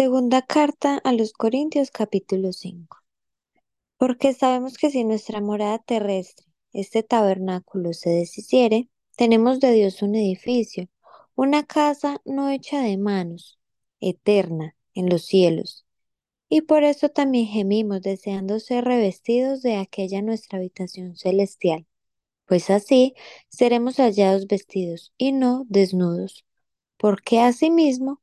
Segunda carta a los Corintios capítulo 5. Porque sabemos que si nuestra morada terrestre, este tabernáculo, se deshiciere, tenemos de Dios un edificio, una casa no hecha de manos, eterna, en los cielos. Y por eso también gemimos deseando ser revestidos de aquella nuestra habitación celestial, pues así seremos hallados vestidos y no desnudos. Porque asimismo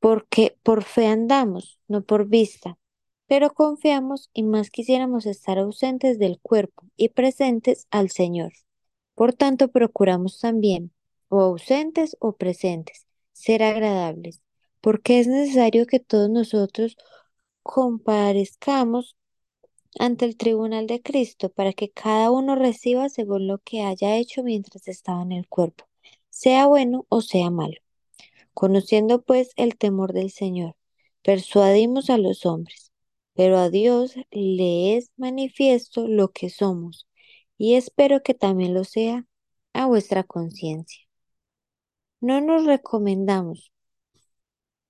porque por fe andamos, no por vista, pero confiamos y más quisiéramos estar ausentes del cuerpo y presentes al Señor. Por tanto, procuramos también, o ausentes o presentes, ser agradables, porque es necesario que todos nosotros comparezcamos ante el tribunal de Cristo para que cada uno reciba según lo que haya hecho mientras estaba en el cuerpo, sea bueno o sea malo. Conociendo pues el temor del Señor, persuadimos a los hombres, pero a Dios le es manifiesto lo que somos, y espero que también lo sea a vuestra conciencia. No nos recomendamos,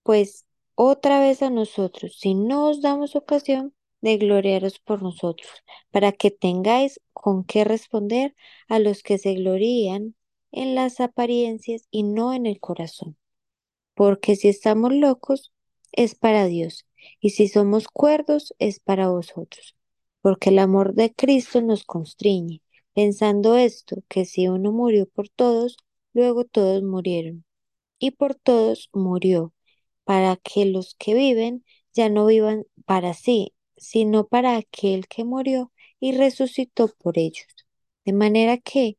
pues, otra vez a nosotros, si no os damos ocasión de gloriaros por nosotros, para que tengáis con qué responder a los que se glorían en las apariencias y no en el corazón porque si estamos locos es para Dios, y si somos cuerdos es para vosotros, porque el amor de Cristo nos constriñe, pensando esto, que si uno murió por todos, luego todos murieron, y por todos murió, para que los que viven ya no vivan para sí, sino para aquel que murió y resucitó por ellos. De manera que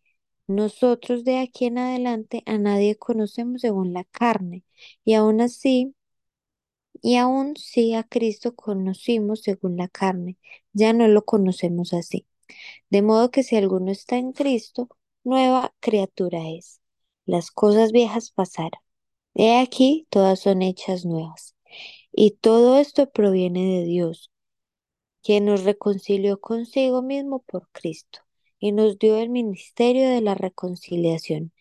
nosotros de aquí en adelante a nadie conocemos según la carne, y aún así, y aún si a Cristo conocimos según la carne, ya no lo conocemos así. De modo que si alguno está en Cristo, nueva criatura es. Las cosas viejas pasaron. He aquí, todas son hechas nuevas. Y todo esto proviene de Dios, quien nos reconcilió consigo mismo por Cristo y nos dio el ministerio de la reconciliación,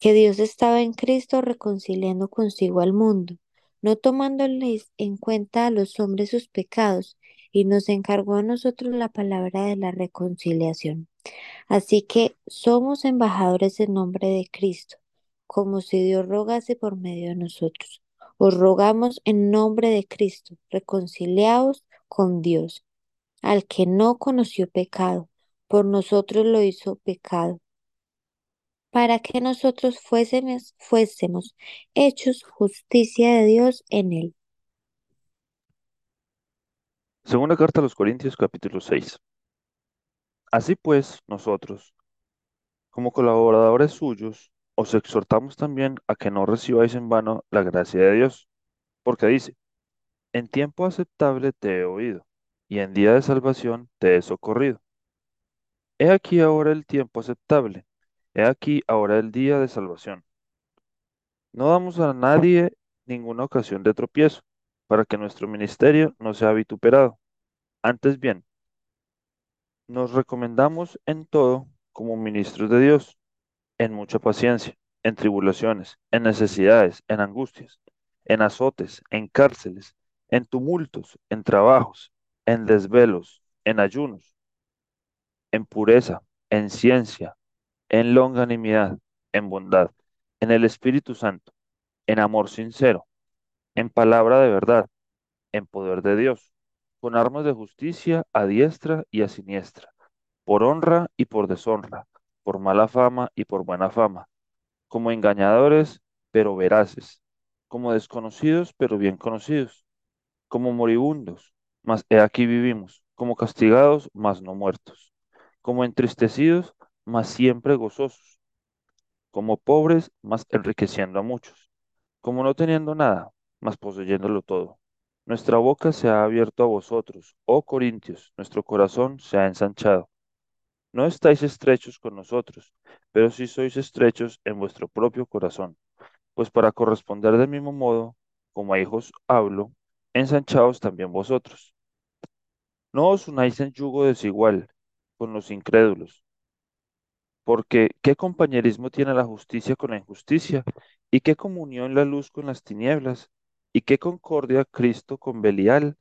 que Dios estaba en Cristo reconciliando consigo al mundo, no tomándoles en cuenta a los hombres sus pecados, y nos encargó a nosotros la palabra de la reconciliación. Así que somos embajadores en nombre de Cristo, como si Dios rogase por medio de nosotros. Os rogamos en nombre de Cristo, reconciliaos con Dios, al que no conoció pecado por nosotros lo hizo pecado, para que nosotros fuésemos, fuésemos hechos justicia de Dios en él. Segunda carta a los Corintios capítulo 6. Así pues, nosotros, como colaboradores suyos, os exhortamos también a que no recibáis en vano la gracia de Dios, porque dice, en tiempo aceptable te he oído, y en día de salvación te he socorrido. He aquí ahora el tiempo aceptable. He aquí ahora el día de salvación. No damos a nadie ninguna ocasión de tropiezo, para que nuestro ministerio no sea vituperado. Antes bien, nos recomendamos en todo como ministros de Dios, en mucha paciencia, en tribulaciones, en necesidades, en angustias, en azotes, en cárceles, en tumultos, en trabajos, en desvelos, en ayunos en pureza, en ciencia, en longanimidad, en bondad, en el Espíritu Santo, en amor sincero, en palabra de verdad, en poder de Dios, con armas de justicia a diestra y a siniestra, por honra y por deshonra, por mala fama y por buena fama, como engañadores, pero veraces, como desconocidos, pero bien conocidos, como moribundos, mas he aquí vivimos, como castigados, mas no muertos como entristecidos, mas siempre gozosos, como pobres, mas enriqueciendo a muchos, como no teniendo nada, mas poseyéndolo todo. Nuestra boca se ha abierto a vosotros, oh Corintios, nuestro corazón se ha ensanchado. No estáis estrechos con nosotros, pero sí sois estrechos en vuestro propio corazón. Pues para corresponder del mismo modo, como a hijos hablo, ensanchaos también vosotros. No os unáis en yugo desigual con los incrédulos, porque ¿qué compañerismo tiene la justicia con la injusticia? ¿Y qué comunión la luz con las tinieblas? ¿Y qué concordia Cristo con Belial?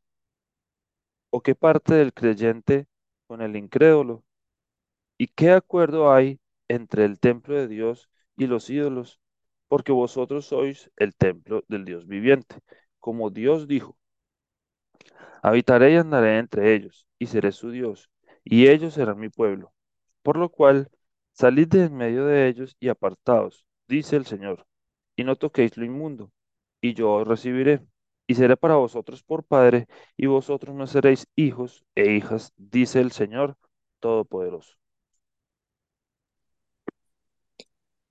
¿O qué parte del creyente con el incrédulo? ¿Y qué acuerdo hay entre el templo de Dios y los ídolos? Porque vosotros sois el templo del Dios viviente, como Dios dijo. Habitaré y andaré entre ellos, y seré su Dios, y ellos serán mi pueblo. Por lo cual, salid de en medio de ellos y apartaos, dice el Señor, y no toquéis lo inmundo, y yo os recibiré, y seré para vosotros por Padre, y vosotros no seréis hijos e hijas, dice el Señor Todopoderoso.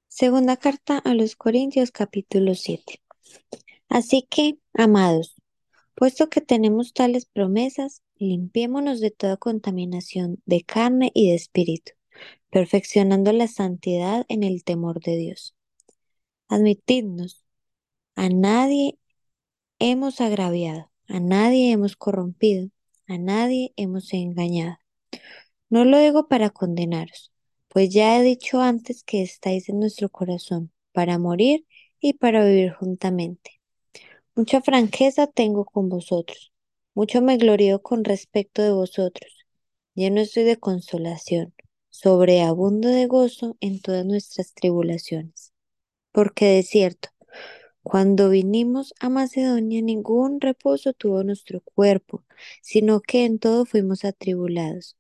Segunda carta a los Corintios capítulo 7. Así que, amados, puesto que tenemos tales promesas, limpiémonos de toda contaminación de carne y de espíritu, perfeccionando la santidad en el temor de Dios. Admitidnos, a nadie hemos agraviado, a nadie hemos corrompido, a nadie hemos engañado. No lo digo para condenaros, pues ya he dicho antes que estáis en nuestro corazón, para morir y para vivir juntamente. Mucha franqueza tengo con vosotros, mucho me glorío con respecto de vosotros. Lleno estoy de consolación, sobreabundo de gozo en todas nuestras tribulaciones. Porque de cierto, cuando vinimos a Macedonia, ningún reposo tuvo nuestro cuerpo, sino que en todo fuimos atribulados.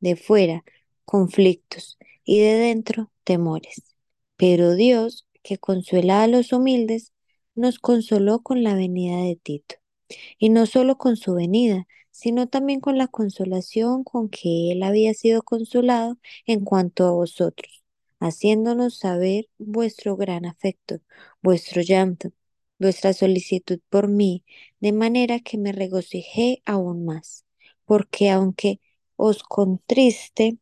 De fuera, conflictos, y de dentro, temores. Pero Dios, que consuela a los humildes, nos consoló con la venida de Tito. Y no solo con su venida, sino también con la consolación con que él había sido consolado en cuanto a vosotros, haciéndonos saber vuestro gran afecto, vuestro llanto, vuestra solicitud por mí, de manera que me regocijé aún más, porque aunque os contriste,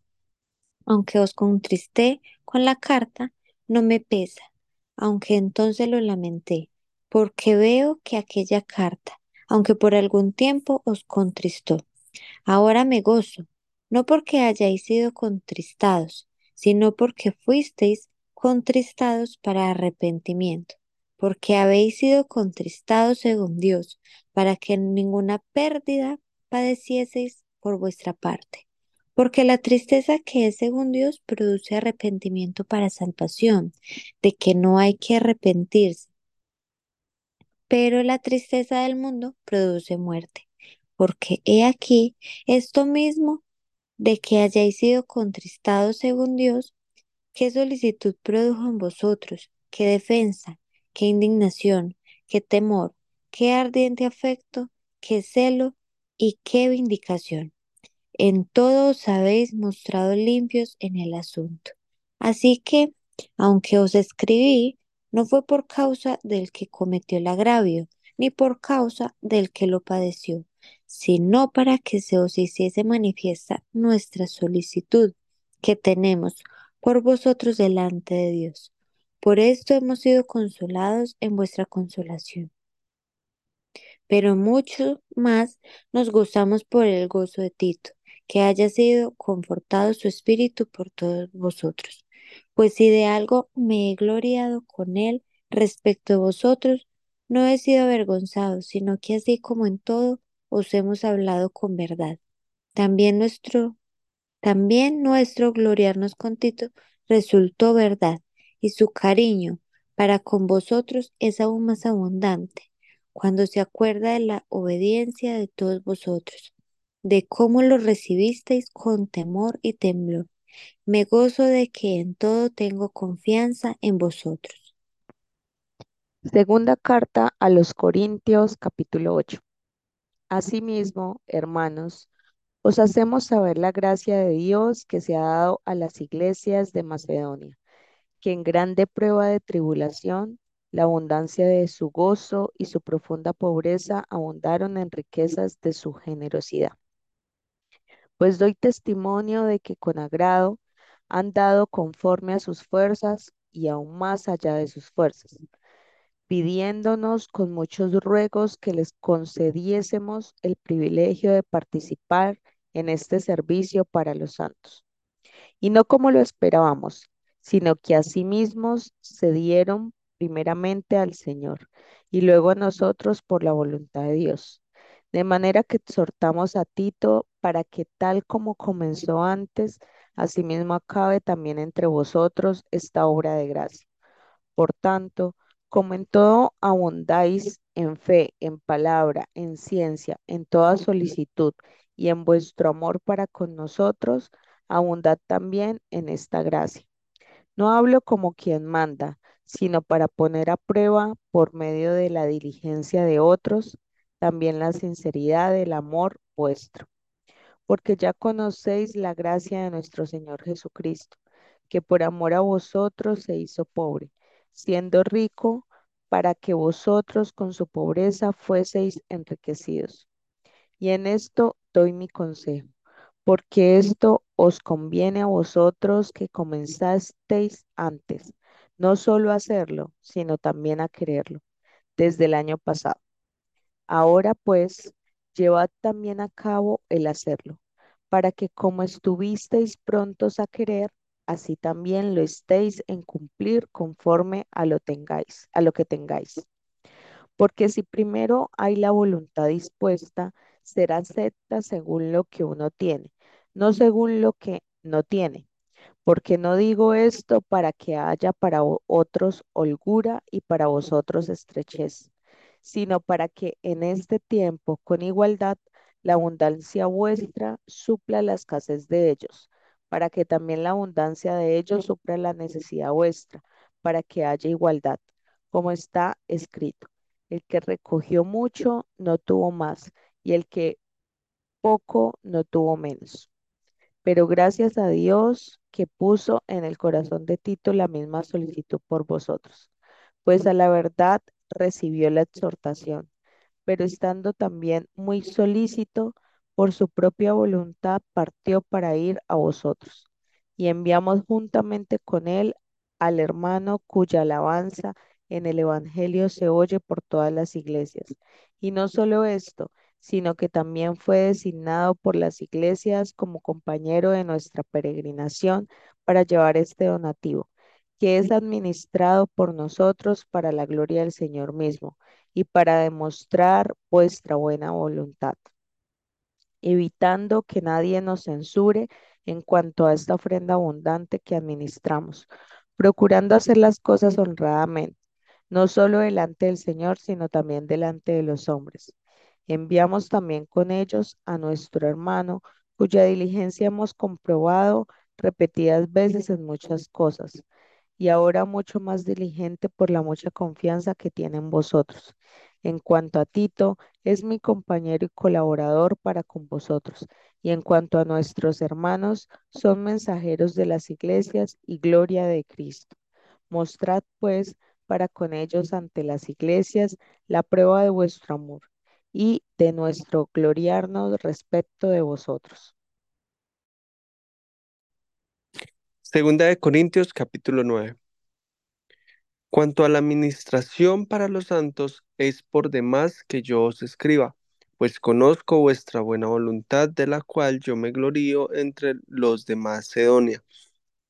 aunque os contristé con la carta, no me pesa, aunque entonces lo lamenté, porque veo que aquella carta, aunque por algún tiempo os contristó, ahora me gozo, no porque hayáis sido contristados, sino porque fuisteis contristados para arrepentimiento, porque habéis sido contristados según Dios, para que ninguna pérdida padecieseis por vuestra parte. Porque la tristeza que es según Dios produce arrepentimiento para salvación, de que no hay que arrepentirse. Pero la tristeza del mundo produce muerte. Porque he aquí esto mismo de que hayáis sido contristados según Dios, qué solicitud produjo en vosotros, qué defensa, qué indignación, qué temor, qué ardiente afecto, qué celo y qué vindicación. En todo os habéis mostrado limpios en el asunto. Así que, aunque os escribí, no fue por causa del que cometió el agravio, ni por causa del que lo padeció, sino para que se os hiciese manifiesta nuestra solicitud que tenemos por vosotros delante de Dios. Por esto hemos sido consolados en vuestra consolación pero mucho más nos gozamos por el gozo de Tito, que haya sido confortado su espíritu por todos vosotros. Pues si de algo me he gloriado con él respecto a vosotros, no he sido avergonzado, sino que así como en todo os hemos hablado con verdad. También nuestro, también nuestro gloriarnos con Tito resultó verdad, y su cariño para con vosotros es aún más abundante cuando se acuerda de la obediencia de todos vosotros, de cómo lo recibisteis con temor y temblor. Me gozo de que en todo tengo confianza en vosotros. Segunda carta a los Corintios capítulo 8. Asimismo, hermanos, os hacemos saber la gracia de Dios que se ha dado a las iglesias de Macedonia, que en grande prueba de tribulación La abundancia de su gozo y su profunda pobreza abundaron en riquezas de su generosidad. Pues doy testimonio de que con agrado han dado conforme a sus fuerzas y aún más allá de sus fuerzas, pidiéndonos con muchos ruegos que les concediésemos el privilegio de participar en este servicio para los santos. Y no como lo esperábamos, sino que asimismo se dieron primeramente al Señor y luego a nosotros por la voluntad de Dios. De manera que exhortamos a Tito para que tal como comenzó antes, asimismo acabe también entre vosotros esta obra de gracia. Por tanto, como en todo abundáis en fe, en palabra, en ciencia, en toda solicitud y en vuestro amor para con nosotros, abundad también en esta gracia. No hablo como quien manda, sino para poner a prueba por medio de la diligencia de otros, también la sinceridad del amor vuestro. Porque ya conocéis la gracia de nuestro Señor Jesucristo, que por amor a vosotros se hizo pobre, siendo rico, para que vosotros con su pobreza fueseis enriquecidos. Y en esto doy mi consejo porque esto os conviene a vosotros que comenzasteis antes, no solo a hacerlo, sino también a quererlo, desde el año pasado. Ahora pues, llevad también a cabo el hacerlo, para que como estuvisteis prontos a querer, así también lo estéis en cumplir conforme a lo tengáis, a lo que tengáis. Porque si primero hay la voluntad dispuesta, será acepta según lo que uno tiene, no según lo que no tiene. Porque no digo esto para que haya para otros holgura y para vosotros estrechez, sino para que en este tiempo, con igualdad, la abundancia vuestra supla la escasez de ellos, para que también la abundancia de ellos supla la necesidad vuestra, para que haya igualdad, como está escrito. El que recogió mucho no tuvo más, y el que poco no tuvo menos. Pero gracias a Dios que puso en el corazón de Tito la misma solicitud por vosotros, pues a la verdad recibió la exhortación, pero estando también muy solícito, por su propia voluntad partió para ir a vosotros. Y enviamos juntamente con él al hermano cuya alabanza en el Evangelio se oye por todas las iglesias. Y no solo esto, sino que también fue designado por las iglesias como compañero de nuestra peregrinación para llevar este donativo, que es administrado por nosotros para la gloria del Señor mismo y para demostrar vuestra buena voluntad, evitando que nadie nos censure en cuanto a esta ofrenda abundante que administramos, procurando hacer las cosas honradamente, no solo delante del Señor, sino también delante de los hombres. Enviamos también con ellos a nuestro hermano, cuya diligencia hemos comprobado repetidas veces en muchas cosas, y ahora mucho más diligente por la mucha confianza que tiene en vosotros. En cuanto a Tito, es mi compañero y colaborador para con vosotros, y en cuanto a nuestros hermanos, son mensajeros de las iglesias y gloria de Cristo. Mostrad, pues, para con ellos ante las iglesias la prueba de vuestro amor y de nuestro gloriarnos respecto de vosotros. Segunda de Corintios capítulo 9. Cuanto a la administración para los santos, es por demás que yo os escriba, pues conozco vuestra buena voluntad, de la cual yo me glorío entre los de Macedonia,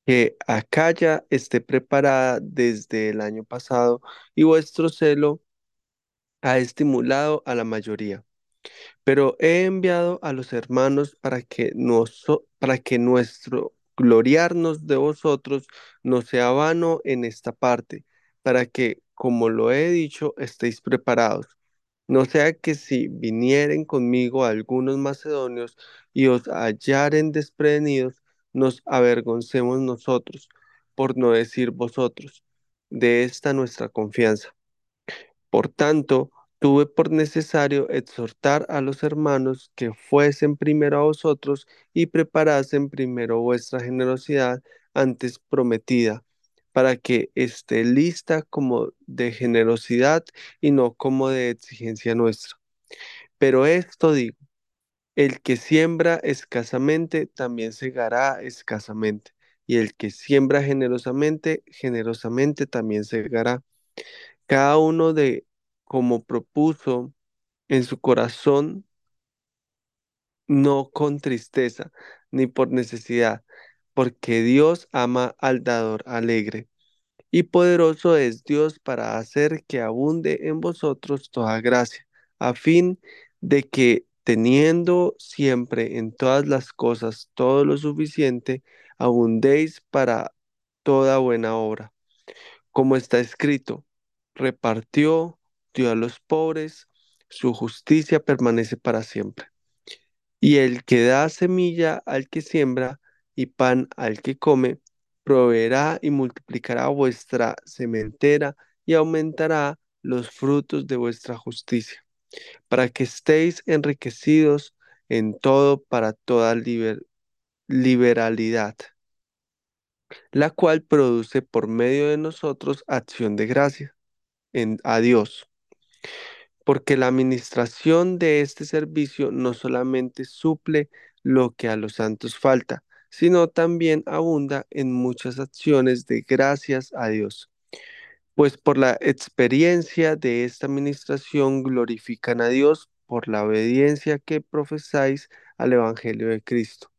que Acaya esté preparada desde el año pasado, y vuestro celo ha estimulado a la mayoría. Pero he enviado a los hermanos para que, para que nuestro gloriarnos de vosotros no sea vano en esta parte, para que, como lo he dicho, estéis preparados. No sea que si vinieren conmigo algunos macedonios y os hallaren desprevenidos, nos avergoncemos nosotros, por no decir vosotros, de esta nuestra confianza. Por tanto, tuve por necesario exhortar a los hermanos que fuesen primero a vosotros y preparasen primero vuestra generosidad antes prometida, para que esté lista como de generosidad y no como de exigencia nuestra. Pero esto digo, el que siembra escasamente también segará escasamente, y el que siembra generosamente, generosamente también segará. Cada uno de como propuso en su corazón, no con tristeza ni por necesidad, porque Dios ama al dador alegre. Y poderoso es Dios para hacer que abunde en vosotros toda gracia, a fin de que teniendo siempre en todas las cosas todo lo suficiente, abundéis para toda buena obra. Como está escrito, repartió, a los pobres, su justicia permanece para siempre. Y el que da semilla al que siembra y pan al que come, proveerá y multiplicará vuestra sementera y aumentará los frutos de vuestra justicia, para que estéis enriquecidos en todo para toda liber- liberalidad, la cual produce por medio de nosotros acción de gracia en, a Dios. Porque la administración de este servicio no solamente suple lo que a los santos falta, sino también abunda en muchas acciones de gracias a Dios. Pues por la experiencia de esta administración glorifican a Dios por la obediencia que profesáis al Evangelio de Cristo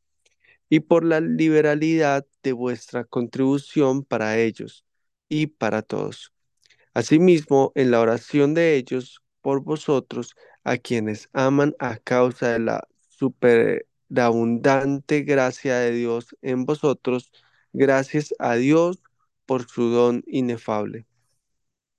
y por la liberalidad de vuestra contribución para ellos y para todos. Asimismo, en la oración de ellos por vosotros, a quienes aman a causa de la superabundante gracia de Dios en vosotros, gracias a Dios por su don inefable.